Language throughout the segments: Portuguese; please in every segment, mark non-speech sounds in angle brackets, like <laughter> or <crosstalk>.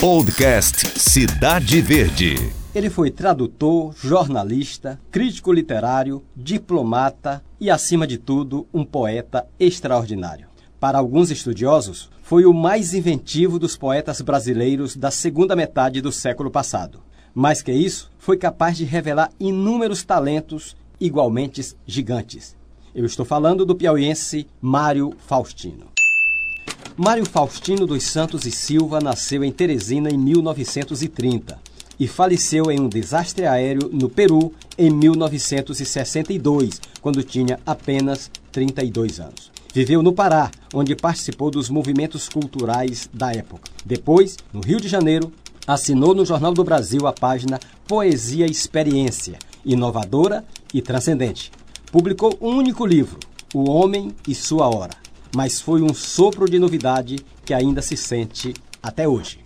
Podcast Cidade Verde. Ele foi tradutor, jornalista, crítico literário, diplomata e, acima de tudo, um poeta extraordinário. Para alguns estudiosos, foi o mais inventivo dos poetas brasileiros da segunda metade do século passado. Mais que isso, foi capaz de revelar inúmeros talentos igualmente gigantes. Eu estou falando do piauiense Mário Faustino. Mário Faustino dos Santos e Silva nasceu em Teresina em 1930 e faleceu em um desastre aéreo no Peru em 1962, quando tinha apenas 32 anos. Viveu no Pará, onde participou dos movimentos culturais da época. Depois, no Rio de Janeiro, assinou no Jornal do Brasil a página Poesia Experiência, inovadora e transcendente. Publicou um único livro, O Homem e Sua Hora mas foi um sopro de novidade que ainda se sente até hoje.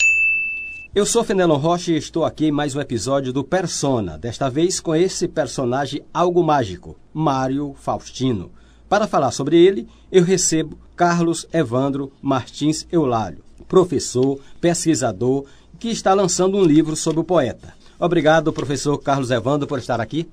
Eu sou Fenelon Rocha e estou aqui em mais um episódio do Persona, desta vez com esse personagem algo mágico, Mário Faustino. Para falar sobre ele, eu recebo Carlos Evandro Martins Eulário, professor, pesquisador, que está lançando um livro sobre o poeta. Obrigado, professor Carlos Evandro, por estar aqui.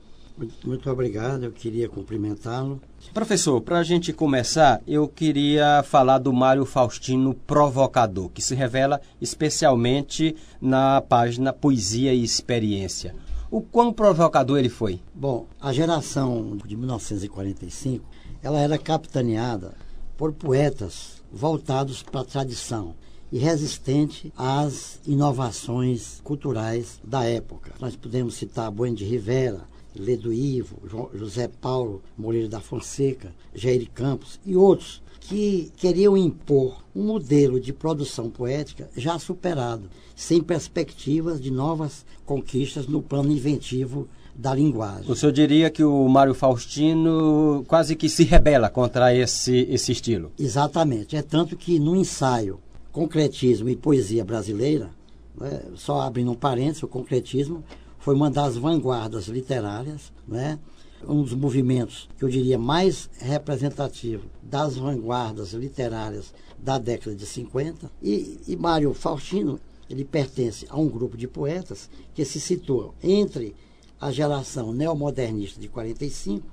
Muito, obrigado, eu queria cumprimentá-lo. Professor, para a gente começar, eu queria falar do Mário Faustino Provocador, que se revela especialmente na página Poesia e Experiência. O quão provocador ele foi? Bom, a geração de 1945, ela era capitaneada por poetas voltados para a tradição e resistente às inovações culturais da época. Nós podemos citar Bueno de Rivera, Ledo Ivo, José Paulo Moreira da Fonseca, Jair Campos e outros que queriam impor um modelo de produção poética já superado, sem perspectivas de novas conquistas no plano inventivo da linguagem. O senhor diria que o Mário Faustino quase que se rebela contra esse, esse estilo? Exatamente. É tanto que no ensaio Concretismo e Poesia Brasileira, né, só abrindo um parênteses, o concretismo foi uma das vanguardas literárias, né? um dos movimentos que eu diria mais representativo das vanguardas literárias da década de 50. E, e Mário Faustino, ele pertence a um grupo de poetas que se situa entre a geração neomodernista de 45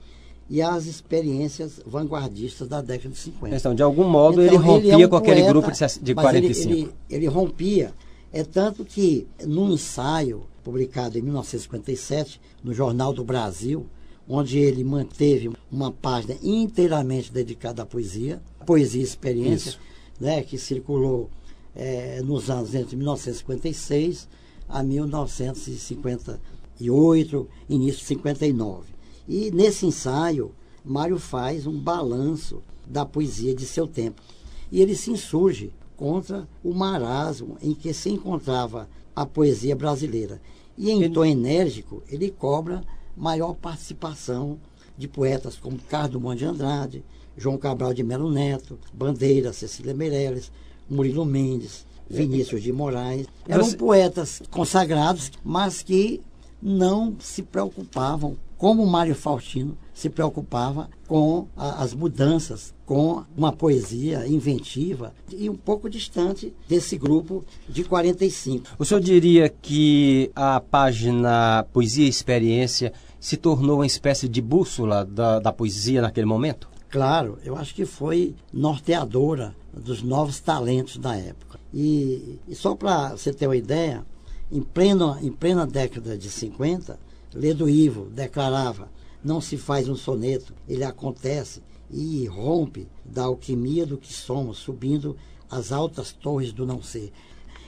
e as experiências vanguardistas da década de 50. Então, de algum modo, então, ele rompia ele é um com aquele poeta, grupo de, de 45. Ele, ele, ele rompia. É tanto que, num ensaio publicado em 1957 no Jornal do Brasil, onde ele manteve uma página inteiramente dedicada à poesia, Poesia e Experiência, né, que circulou é, nos anos entre 1956 a 1958, início de 59. E nesse ensaio, Mário faz um balanço da poesia de seu tempo. E ele se insurge contra o marasmo em que se encontrava a poesia brasileira. E em tom enérgico, ele cobra maior participação de poetas como Carlos Drummond de Andrade, João Cabral de Melo Neto, Bandeira, Cecília Meirelles, Murilo Mendes, Vinícius de Moraes. Eram poetas consagrados, mas que não se preocupavam, como Mário Faustino se preocupava com a, as mudanças, com uma poesia inventiva e um pouco distante desse grupo de 45. O senhor diria que a página Poesia e Experiência se tornou uma espécie de bússola da, da poesia naquele momento? Claro, eu acho que foi norteadora dos novos talentos da época. E, e só para você ter uma ideia, em plena, em plena década de 50, Ledo Ivo declarava: não se faz um soneto, ele acontece e rompe da alquimia do que somos, subindo as altas torres do não ser.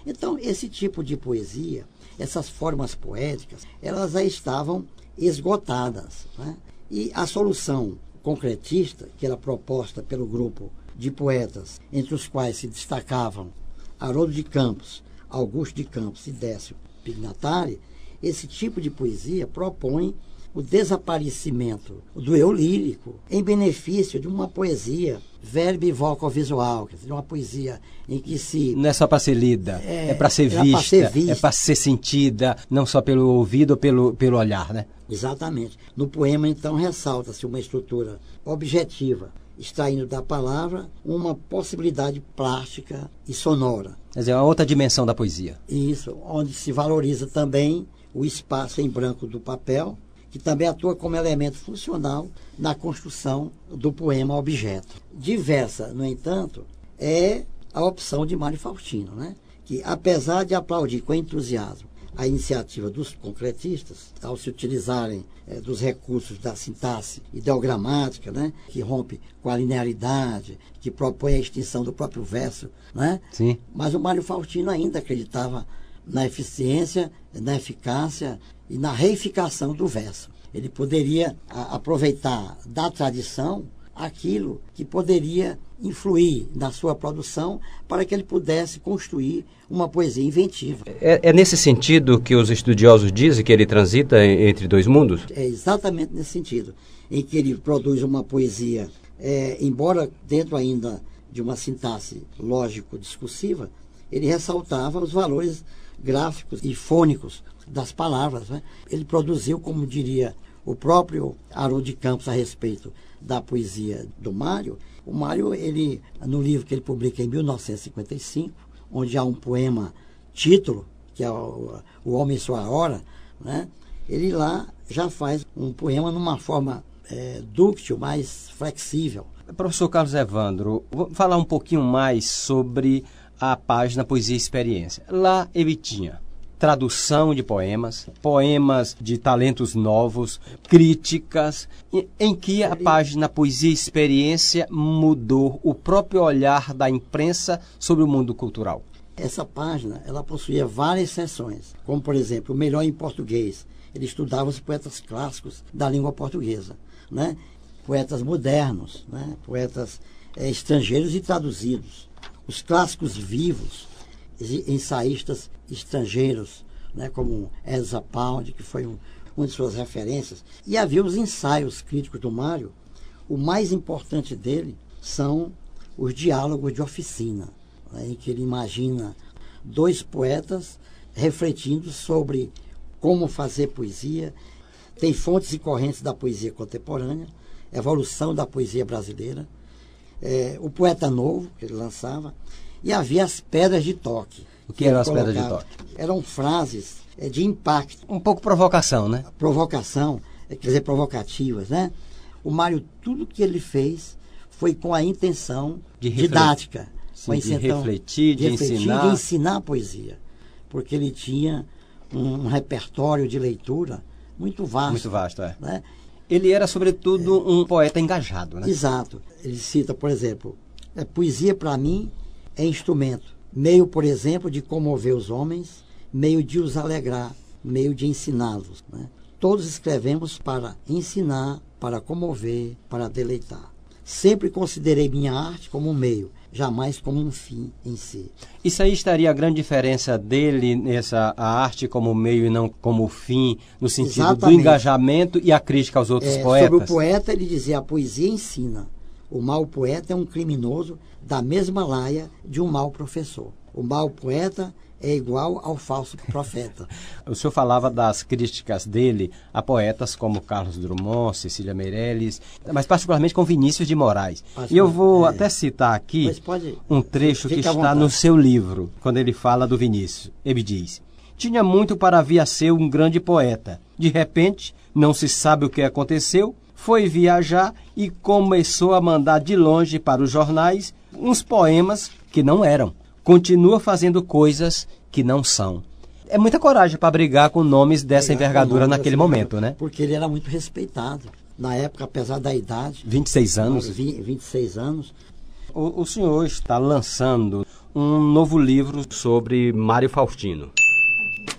Então, esse tipo de poesia, essas formas poéticas, elas já estavam esgotadas. Né? E a solução concretista, que era proposta pelo grupo de poetas, entre os quais se destacavam Haroldo de Campos, Augusto de Campos e Décio Pignatari, esse tipo de poesia propõe o desaparecimento do eu lírico em benefício de uma poesia verbo vocal visual, quer dizer, uma poesia em que se não é só para ser lida, é, é para ser, ser, vista, é para ser sentida, não só pelo ouvido ou pelo pelo olhar, né? Exatamente. No poema então ressalta-se uma estrutura objetiva extraindo da palavra uma possibilidade plástica e sonora. Quer dizer, é uma outra dimensão da poesia. Isso, onde se valoriza também o espaço em branco do papel, que também atua como elemento funcional na construção do poema objeto. Diversa, no entanto, é a opção de Mário Faustino, né? que apesar de aplaudir com entusiasmo a iniciativa dos concretistas, ao se utilizarem é, dos recursos da sintaxe ideogramática, né, que rompe com a linearidade, que propõe a extinção do próprio verso. Né? Sim. Mas o Mário Faustino ainda acreditava na eficiência, na eficácia e na reificação do verso. Ele poderia a, aproveitar da tradição aquilo que poderia influir na sua produção para que ele pudesse construir uma poesia inventiva. É, é, nesse sentido que os estudiosos dizem que ele transita entre dois mundos? É exatamente nesse sentido, em que ele produz uma poesia, é, embora dentro ainda de uma sintaxe lógico-discursiva, ele ressaltava os valores gráficos e fônicos das palavras. Né? Ele produziu, como diria o próprio Haroldo de Campos a respeito da poesia do Mário, o Mário, ele, no livro que ele publica em 1955, onde há um poema título, que é o, o Homem Sua Hora, né? ele lá já faz um poema numa forma é, dúctil, mais flexível. Professor Carlos Evandro, vou falar um pouquinho mais sobre a página Poesia e Experiência. Lá ele tinha tradução de poemas, poemas de talentos novos, críticas, em que a página Poesia e Experiência mudou o próprio olhar da imprensa sobre o mundo cultural. Essa página, ela possuía várias seções, como por exemplo, o melhor em português. Ele estudava os poetas clássicos da língua portuguesa, né? Poetas modernos, né? Poetas é, estrangeiros e traduzidos. Os clássicos vivos, ensaístas estrangeiros, né, como Elsa Pound, que foi um, uma de suas referências. E havia os ensaios críticos do Mário. O mais importante dele são os diálogos de oficina, né, em que ele imagina dois poetas refletindo sobre como fazer poesia. Tem fontes e correntes da poesia contemporânea, evolução da poesia brasileira, é, o poeta novo que ele lançava, e havia as pedras de toque. O que, que eram as pedras de toque? Eram frases é, de impacto. Um pouco provocação, né? Provocação, é, quer dizer, provocativas, né? O Mário, tudo que ele fez foi com a intenção de didática. Sim, com a intenção, de refletir, de, de refletir, ensinar. De ensinar a poesia. Porque ele tinha um, um repertório de leitura muito vasto. Muito vasto, é. Né? Ele era, sobretudo, é, um poeta engajado, né? Exato. Ele cita, por exemplo, é, poesia para mim é instrumento, meio, por exemplo, de comover os homens, meio de os alegrar, meio de ensiná-los. Né? Todos escrevemos para ensinar, para comover, para deleitar. Sempre considerei minha arte como um meio, jamais como um fim em si. Isso aí estaria a grande diferença dele nessa a arte como meio e não como fim, no sentido Exatamente. do engajamento e a crítica aos outros é, poetas. Sobre o poeta, ele dizia: a poesia ensina. O mau poeta é um criminoso da mesma laia de um mau professor. O mau poeta é igual ao falso profeta. <laughs> o senhor falava das críticas dele a poetas como Carlos Drummond, Cecília Meirelles, mas particularmente com Vinícius de Moraes. Mas, e eu vou é, até citar aqui pode, um trecho que está no seu livro, quando ele fala do Vinícius. Ele diz: Tinha muito para vir a ser um grande poeta. De repente, não se sabe o que aconteceu, foi viajar e começou a mandar de longe para os jornais uns poemas que não eram. Continua fazendo coisas que não são. É muita coragem para brigar com nomes dessa envergadura naquele momento, né? Porque ele era muito respeitado. Na época, apesar da idade. 26 anos? 20, 26 anos. O, o senhor está lançando um novo livro sobre Mário Faustino.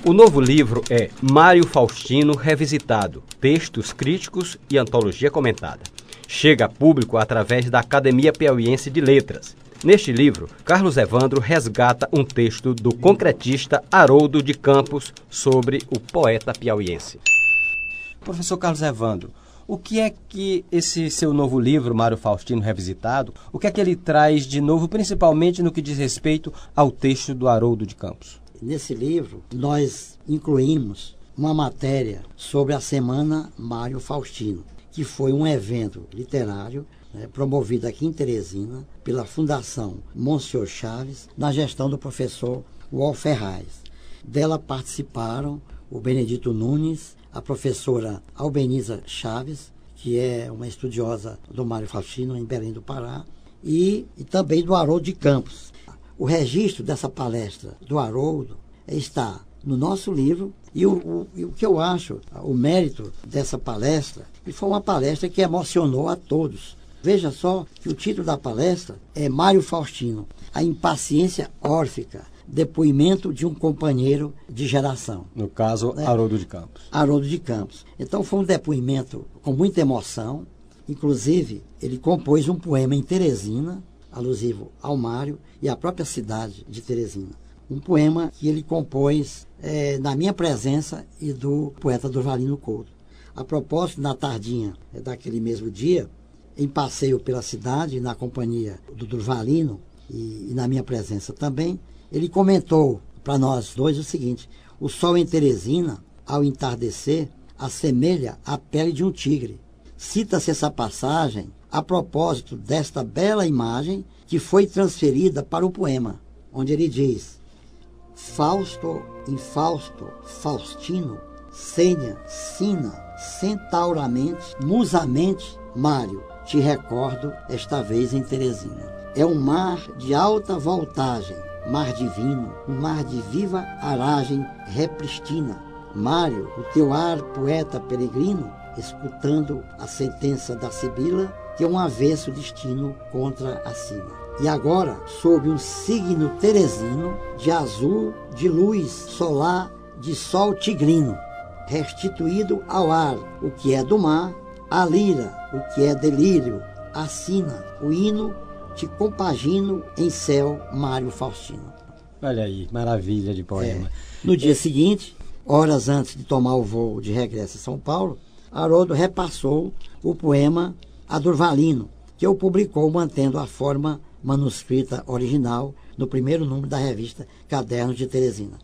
O novo livro é Mário Faustino Revisitado: Textos Críticos e Antologia Comentada. Chega a público através da Academia Piauiense de Letras. Neste livro, Carlos Evandro resgata um texto do concretista Haroldo de Campos sobre o poeta piauiense. Professor Carlos Evandro, o que é que esse seu novo livro, Mário Faustino Revisitado, o que é que ele traz de novo, principalmente no que diz respeito ao texto do Haroldo de Campos? Nesse livro, nós incluímos uma matéria sobre a Semana Mário Faustino, que foi um evento literário né, promovida aqui em Teresina pela Fundação Monsenhor Chaves, na gestão do professor Wal Ferraz. Dela participaram o Benedito Nunes, a professora Albeniza Chaves, que é uma estudiosa do Mário Faustino em Belém do Pará, e, e também do Haroldo de Campos. O registro dessa palestra do Haroldo está no nosso livro e o, o, e o que eu acho, o mérito dessa palestra, que foi uma palestra que emocionou a todos. Veja só que o título da palestra é Mário Faustino, a impaciência órfica, depoimento de um companheiro de geração. No caso, né? Haroldo de Campos. Haroldo de Campos. Então foi um depoimento com muita emoção. Inclusive, ele compôs um poema em Teresina, alusivo ao Mário e à própria cidade de Teresina. Um poema que ele compôs é, na minha presença e do poeta Durvalino Couto. A propósito, na tardinha é, daquele mesmo dia, em passeio pela cidade, na companhia do Durvalino e, e na minha presença também, ele comentou para nós dois o seguinte: o sol em Teresina, ao entardecer, assemelha a pele de um tigre. Cita-se essa passagem a propósito desta bela imagem que foi transferida para o poema, onde ele diz: Fausto, infausto, Faustino, senha, sina, centauramente, musamente, Mário, te recordo esta vez em Teresina. É um mar de alta voltagem, mar divino, um mar de viva aragem repristina. Mário, o teu ar poeta peregrino, escutando a sentença da Sibila, que é um avesso destino contra a cima. E agora, sob um signo teresino, de azul, de luz solar, de sol tigrino, restituído ao ar o que é do mar, a lira, o que é delírio, a sina, o hino te compagino em céu, Mário Faustino. Olha aí, maravilha de poema. É. No dia é. seguinte, horas antes de tomar o voo de regresso a São Paulo, Haroldo repassou o poema a Durvalino, que o publicou mantendo a forma manuscrita original no primeiro número da revista Cadernos de Teresina.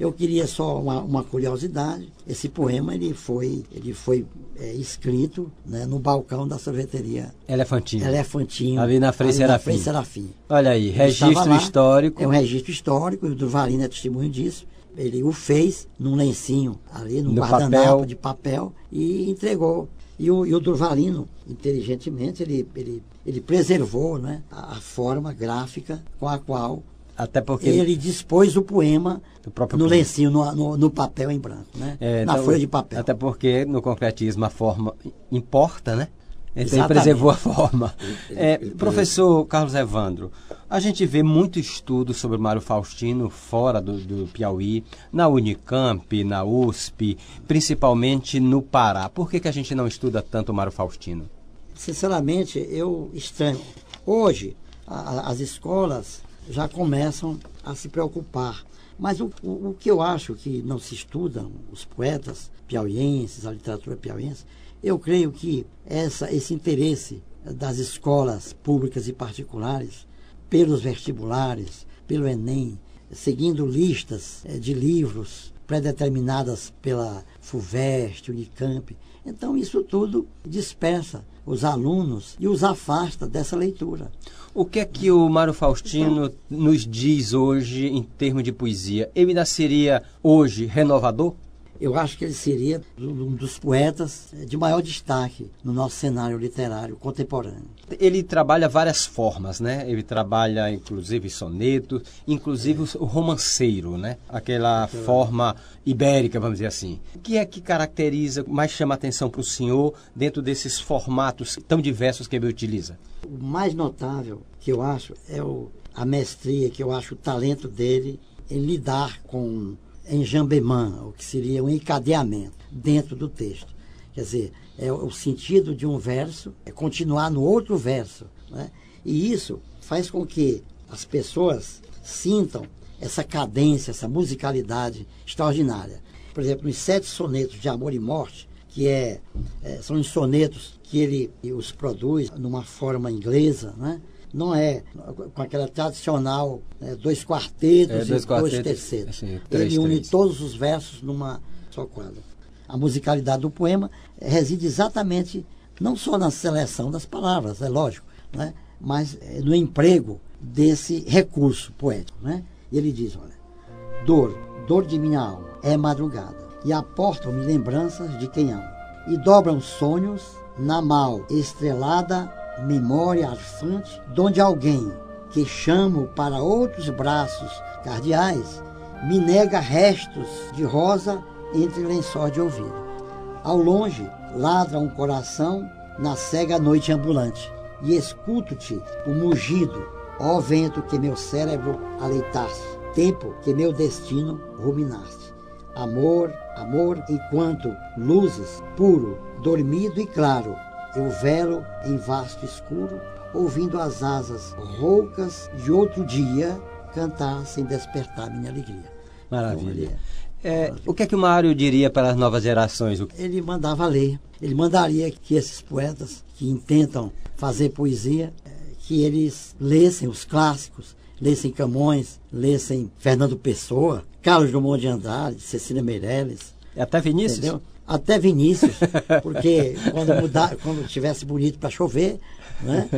Eu queria só uma, uma curiosidade. Esse poema ele foi, ele foi é, escrito né, no balcão da sorveteria Elefantinho. Elefantinho. Ali na Frei Serafim. Serafim. Olha aí, registro histórico. É um registro histórico, e o Durvalino é testemunho disso. Ele o fez num lencinho ali, num guardanapo de papel e entregou. E o, e o Durvalino, inteligentemente, ele, ele, ele preservou né, a, a forma gráfica com a qual até porque ele dispôs o poema no poema. lencinho, no, no, no, papel em branco, né? É, Na então, folha de papel. Até porque no concretismo a forma importa, né? Então ele preservou a forma. É, professor Carlos Evandro, a gente vê muito estudo sobre Mário Faustino fora do, do, Piauí, na Unicamp, na USP, principalmente no Pará. Por que, que a gente não estuda tanto Mário Faustino? Sinceramente, eu estranho. Hoje, a, as escolas já começam a se preocupar. Mas o, o, o, que eu acho que não se estudam, os poetas piauienses, a literatura piauiense, eu creio que essa, esse interesse das escolas públicas e particulares pelos vestibulares, pelo Enem, seguindo listas eh, de livros predeterminadas pela FUVEST, Unicamp. Então, isso tudo dispersa os alunos e os afasta dessa leitura. O que é que o Mário Faustino nos diz hoje em termos de poesia? Ele ainda seria hoje renovador? Eu acho que ele seria um dos poetas de maior destaque no nosso cenário literário contemporâneo. Ele trabalha várias formas, né? Ele trabalha inclusive sonetos, inclusive é. o romanceiro, né? Aquela forma ibérica, vamos dizer assim. O que é que caracteriza, mais chama atenção para o senhor dentro desses formatos tão diversos que ele utiliza? O mais notável que eu acho é o, a mestria, que eu acho o talento dele em lidar com enjambement, o que seria um encadeamento dentro do texto. Quer dizer, é o sentido de um verso é continuar no outro verso. Né? E isso faz com que as pessoas sintam essa cadência, essa musicalidade extraordinária. Por exemplo, nos sete sonetos de Amor e Morte, que é, é são os sonetos que ele os produz numa forma inglesa, né? Não é com aquela tradicional né, dois quartetos é, dois e quartetos, dois terceiros. Assim, três, Ele une três. todos os versos numa só quadra. A musicalidade do poema reside exatamente Não só na seleção das palavras, é lógico, né? mas é, no emprego desse recurso poético. Né? E ele diz, olha, dor, dor de minha alma, é madrugada, e aportam-me lembranças de quem amo, e dobram sonhos na mal estrelada memória arfante, donde alguém que chamo para outros braços cardeais me nega restos de rosa entre lençóis de ouvido. Ao longe ladra um coração na cega noite ambulante, e escuto-te o mugido, ó vento que meu cérebro aleitaste, tempo que meu destino ruminaste. Amor, amor, enquanto luzes, puro, dormido e claro, eu velo em vasto escuro, ouvindo as asas roucas de outro dia cantar sem despertar minha alegria. Maravilha. É, o que é que o Mário diria para as novas gerações? Ele mandava ler. Ele mandaria que esses poetas que intentam fazer poesia, é, que eles lessem os clássicos, lessem Camões, lessem Fernando Pessoa, Carlos Drummond de Andrade, Cecília Meirelles. Até Vinícius? Entendeu? Até Vinícius, porque quando mudar, quando tivesse bonito para chover, né?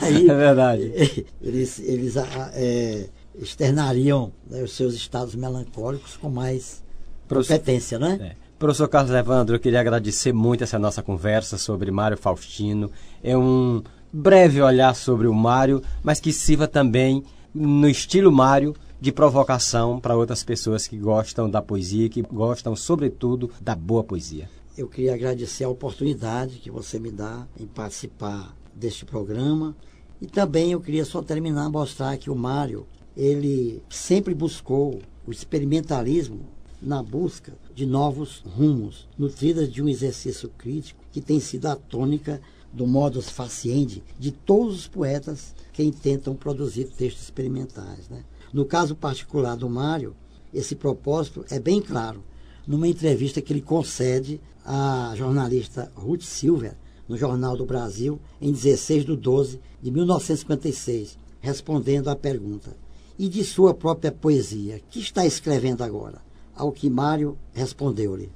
Aí, é verdade. Eles, eles é, externariam né, os seus estados melancólicos com mais Professor, competência, né? É. Professor Carlos Evandro, eu queria agradecer muito essa nossa conversa sobre Mário Faustino. É um breve olhar sobre o Mário, mas que sirva também no estilo Mário de provocação para outras pessoas que gostam da poesia, que gostam, sobretudo, da boa poesia. Eu queria agradecer a oportunidade que você me dá em participar deste programa. E também eu queria só terminar mostrar que o Mário, ele sempre buscou o experimentalismo na busca de novos rumos, nutrida de um exercício crítico que tem sido a tônica do modus faciendi de todos os poetas que intentam produzir textos experimentais. Né? No caso particular do Mário, esse propósito é bem claro numa entrevista que ele concede à jornalista Ruth Silver, no Jornal do Brasil, em 16 de 12 de 1956, respondendo à pergunta: E de sua própria poesia, que está escrevendo agora? Ao que Mário respondeu-lhe: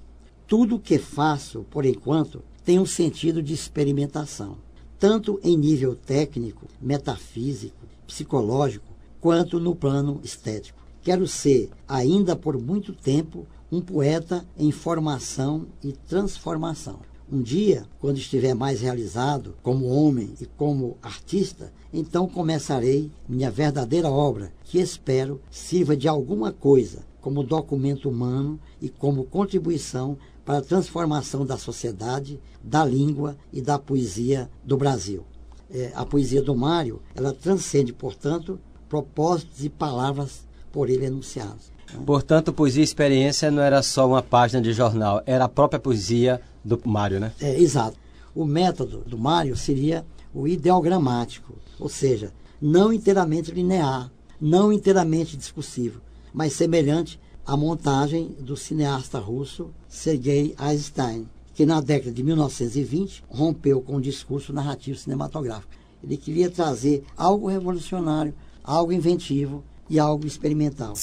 Tudo o que faço, por enquanto, tem um sentido de experimentação, tanto em nível técnico, metafísico, psicológico, quanto no plano estético. Quero ser, ainda por muito tempo, um poeta em formação e transformação. Um dia, quando estiver mais realizado como homem e como artista, então começarei minha verdadeira obra, que espero sirva de alguma coisa como documento humano e como contribuição para a transformação da sociedade, da língua e da poesia do Brasil. É, a poesia do Mário, ela transcende, portanto, propósitos e palavras por ele enunciadas. Né? Portanto, poesia e experiência não era só uma página de jornal, era a própria poesia do Mário, né? É, exato. O método do Mário seria o ideogramático, ou seja, não inteiramente linear, não inteiramente discursivo, mas semelhante à montagem do cineasta russo Sergei Eisenstein, que na década de 1920 rompeu com o discurso narrativo cinematográfico. Ele queria trazer algo revolucionário, algo inventivo e algo experimental.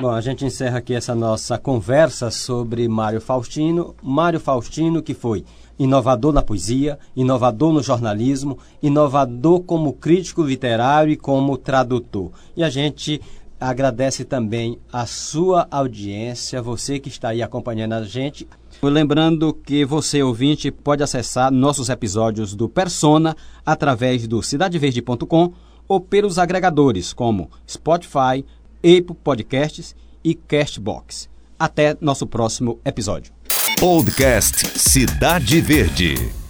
Bom, a gente encerra aqui essa nossa conversa sobre Mário Faustino. Mário Faustino, que foi inovador na poesia, inovador no jornalismo, inovador como crítico literário e como tradutor. E a gente agradece também a sua audiência, você que está aí acompanhando a gente. Lembrando que você, ouvinte, pode acessar nossos episódios do Persona através do cidadeverde.com ou pelos agregadores como Spotify, Apple Podcasts e Castbox. Até nosso próximo episódio. Podcast Cidade Verde.